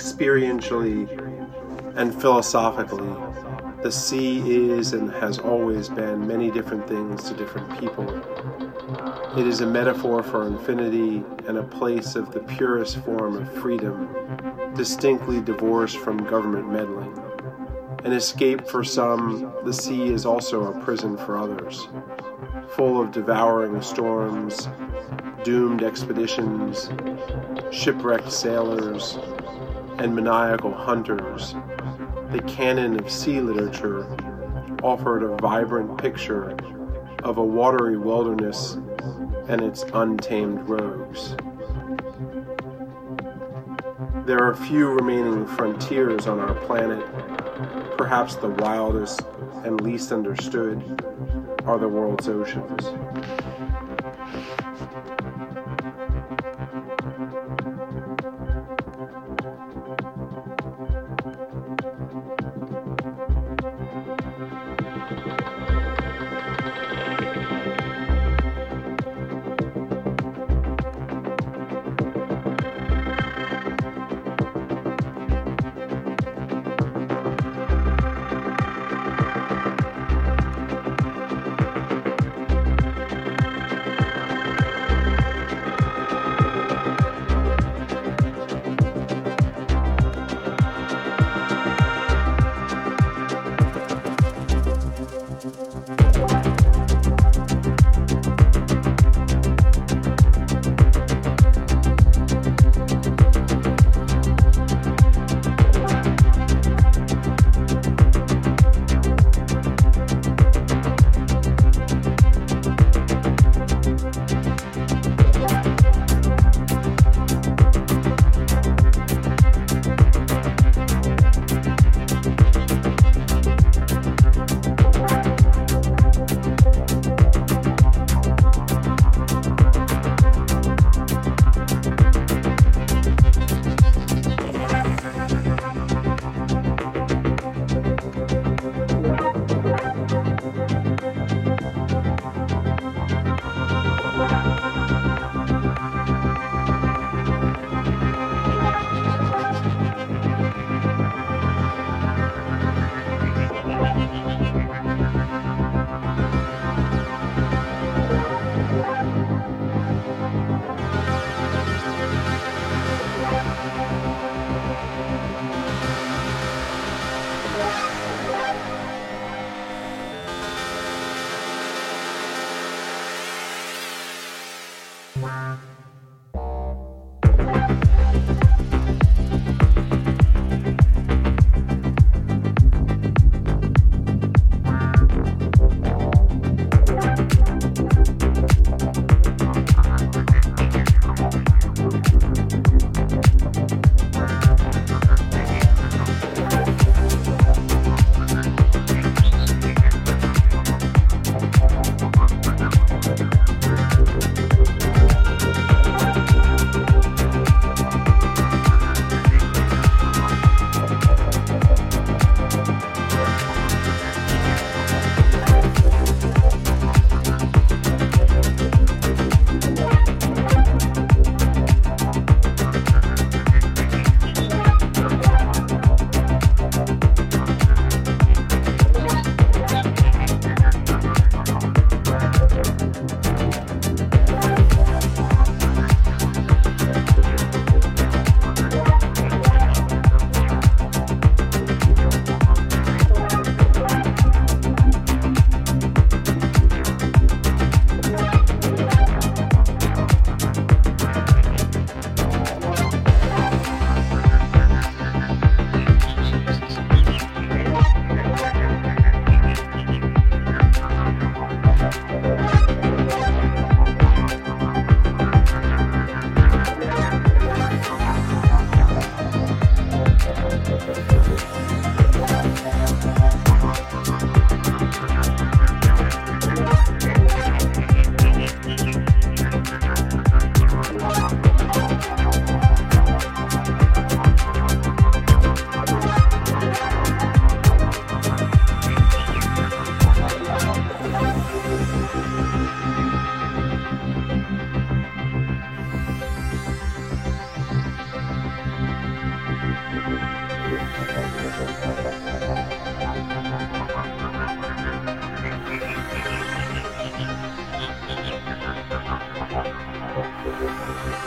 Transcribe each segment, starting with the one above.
Experientially and philosophically, the sea is and has always been many different things to different people. It is a metaphor for infinity and a place of the purest form of freedom, distinctly divorced from government meddling. An escape for some, the sea is also a prison for others, full of devouring storms, doomed expeditions, shipwrecked sailors, and maniacal hunters. The canon of sea literature offered a vibrant picture of a watery wilderness and its untamed rogues. There are few remaining frontiers on our planet. Perhaps the wildest and least understood are the world's oceans.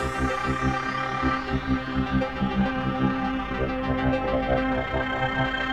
Thank you.